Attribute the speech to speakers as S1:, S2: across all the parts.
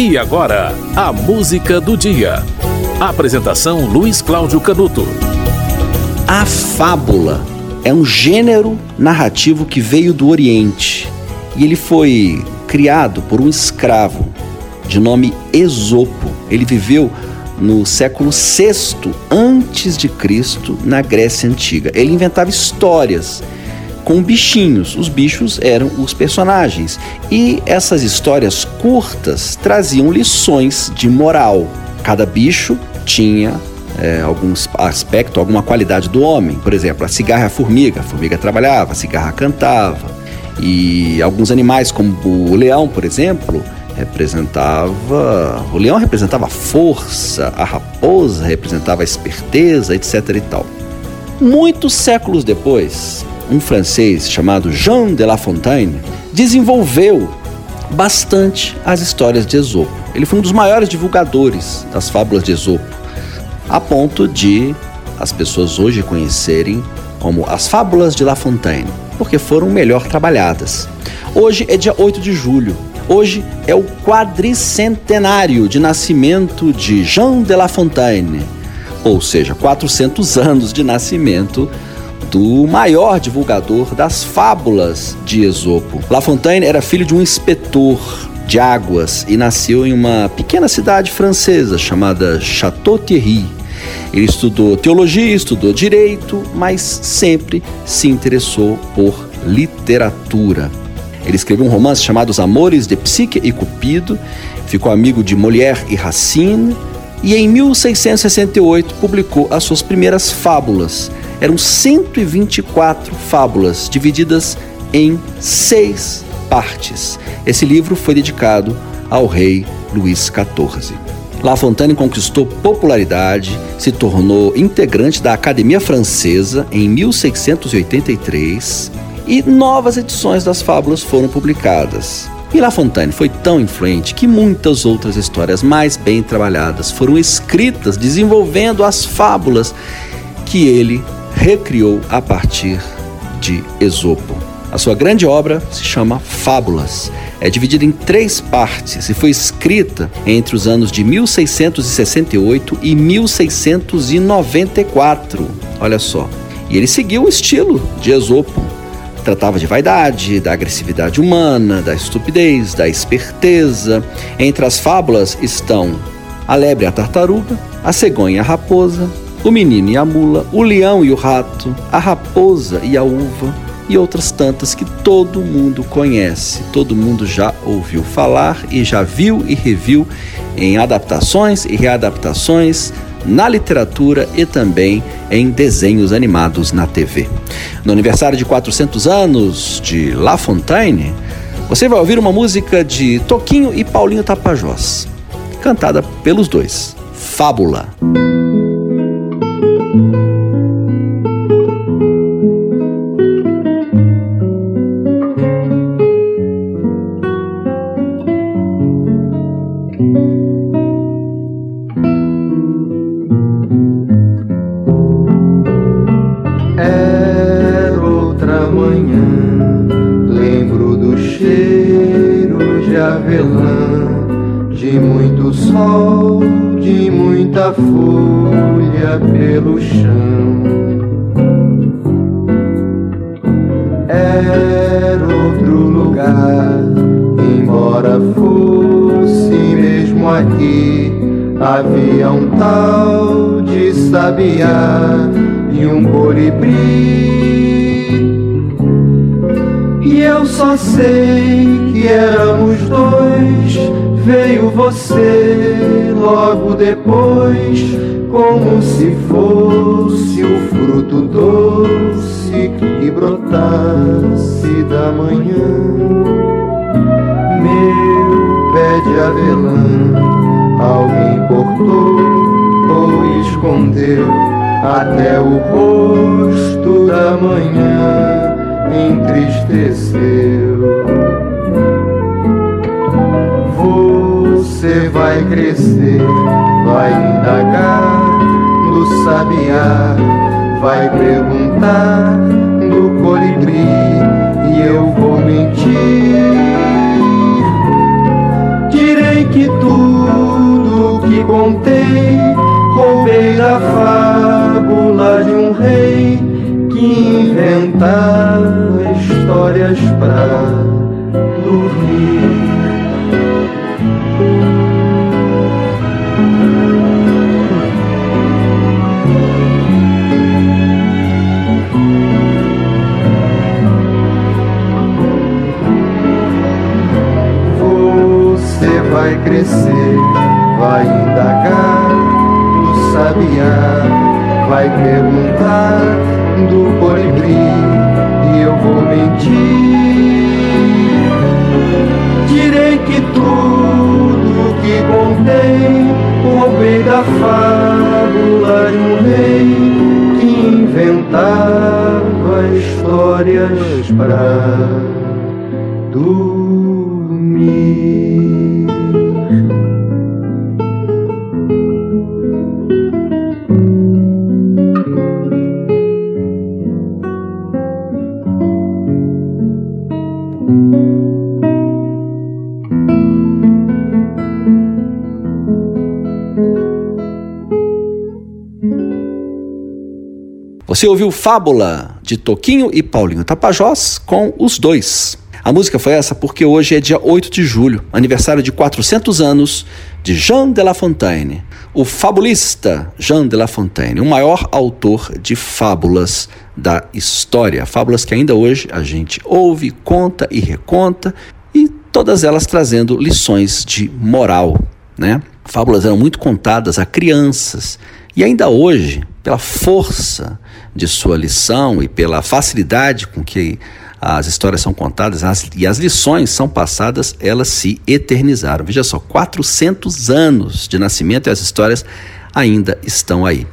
S1: E agora, a música do dia. Apresentação Luiz Cláudio Canuto.
S2: A fábula é um gênero narrativo que veio do Oriente e ele foi criado por um escravo de nome Esopo. Ele viveu no século VI antes de Cristo na Grécia antiga. Ele inventava histórias com bichinhos. Os bichos eram os personagens. E essas histórias curtas traziam lições de moral. Cada bicho tinha é, algum aspecto, alguma qualidade do homem. Por exemplo, a cigarra e a formiga. A formiga trabalhava, a cigarra cantava. E alguns animais, como o leão, por exemplo, representava. O leão representava a força, a raposa representava a esperteza, etc. e tal. Muitos séculos depois, um francês chamado Jean de La Fontaine desenvolveu bastante as histórias de Esopo. Ele foi um dos maiores divulgadores das fábulas de Esopo, a ponto de as pessoas hoje conhecerem como as fábulas de La Fontaine, porque foram melhor trabalhadas. Hoje é dia 8 de julho. Hoje é o quadricentenário de nascimento de Jean de La Fontaine, ou seja, 400 anos de nascimento do maior divulgador das fábulas de Esopo. La Fontaine era filho de um inspetor de águas e nasceu em uma pequena cidade francesa chamada Château-Thierry. Ele estudou teologia, estudou direito, mas sempre se interessou por literatura. Ele escreveu um romance chamado Os Amores de Psique e Cupido, ficou amigo de Molière e Racine, e em 1668 publicou as suas primeiras fábulas, eram 124 fábulas divididas em seis partes. Esse livro foi dedicado ao rei Luís XIV. La Fontaine conquistou popularidade, se tornou integrante da Academia Francesa em 1683 e novas edições das fábulas foram publicadas. E La Fontaine foi tão influente que muitas outras histórias mais bem trabalhadas foram escritas desenvolvendo as fábulas que ele recriou a partir de Esopo. A sua grande obra se chama Fábulas. É dividida em três partes e foi escrita entre os anos de 1668 e 1694. Olha só. E ele seguiu o estilo de Esopo. Tratava de vaidade, da agressividade humana, da estupidez, da esperteza. Entre as fábulas estão a lebre e a tartaruga, a cegonha e a raposa, o menino e a mula, o leão e o rato, a raposa e a uva e outras tantas que todo mundo conhece, todo mundo já ouviu falar e já viu e reviu em adaptações e readaptações na literatura e também em desenhos animados na TV. No aniversário de 400 anos de La Fontaine, você vai ouvir uma música de Toquinho e Paulinho Tapajós, cantada pelos dois. Fábula.
S3: Avelã, de muito sol, de muita folha pelo chão. Era outro lugar, embora fosse mesmo aqui, havia um tal de sabiá e um colibri. Só sei que éramos dois. Veio você logo depois, como se fosse o fruto doce que brotasse da manhã. Meu pé de avelã, alguém cortou ou escondeu até o rosto da manhã entristeceu. Você vai crescer, vai indagar no sabiá, vai perguntar no colibri e eu vou mentir. Direi que tudo que contei roubei histórias pra dormir. vai crescer, vai indagar do sabiá, vai perguntar do colibri vou mentir. Direi que tudo que contei roubei da fábula de um rei que inventava histórias para dormir.
S2: Você ouviu Fábula de Toquinho e Paulinho Tapajós com os dois. A música foi essa porque hoje é dia 8 de julho, aniversário de 400 anos de Jean de La Fontaine, o fabulista Jean de La Fontaine, o maior autor de fábulas da história. Fábulas que ainda hoje a gente ouve, conta e reconta, e todas elas trazendo lições de moral, né? Fábulas eram muito contadas a crianças e ainda hoje, pela força de sua lição e pela facilidade com que as histórias são contadas as, e as lições são passadas, elas se eternizaram. Veja só, 400 anos de nascimento e as histórias ainda estão aí.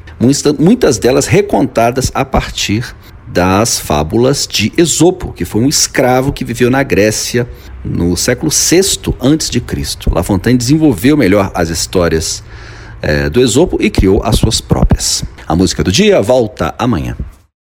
S2: Muitas delas recontadas a partir das fábulas de Esopo, que foi um escravo que viveu na Grécia no século VI a.C. La Fontaine desenvolveu melhor as histórias é, do Esopo e criou as suas próprias. A música do dia volta amanhã.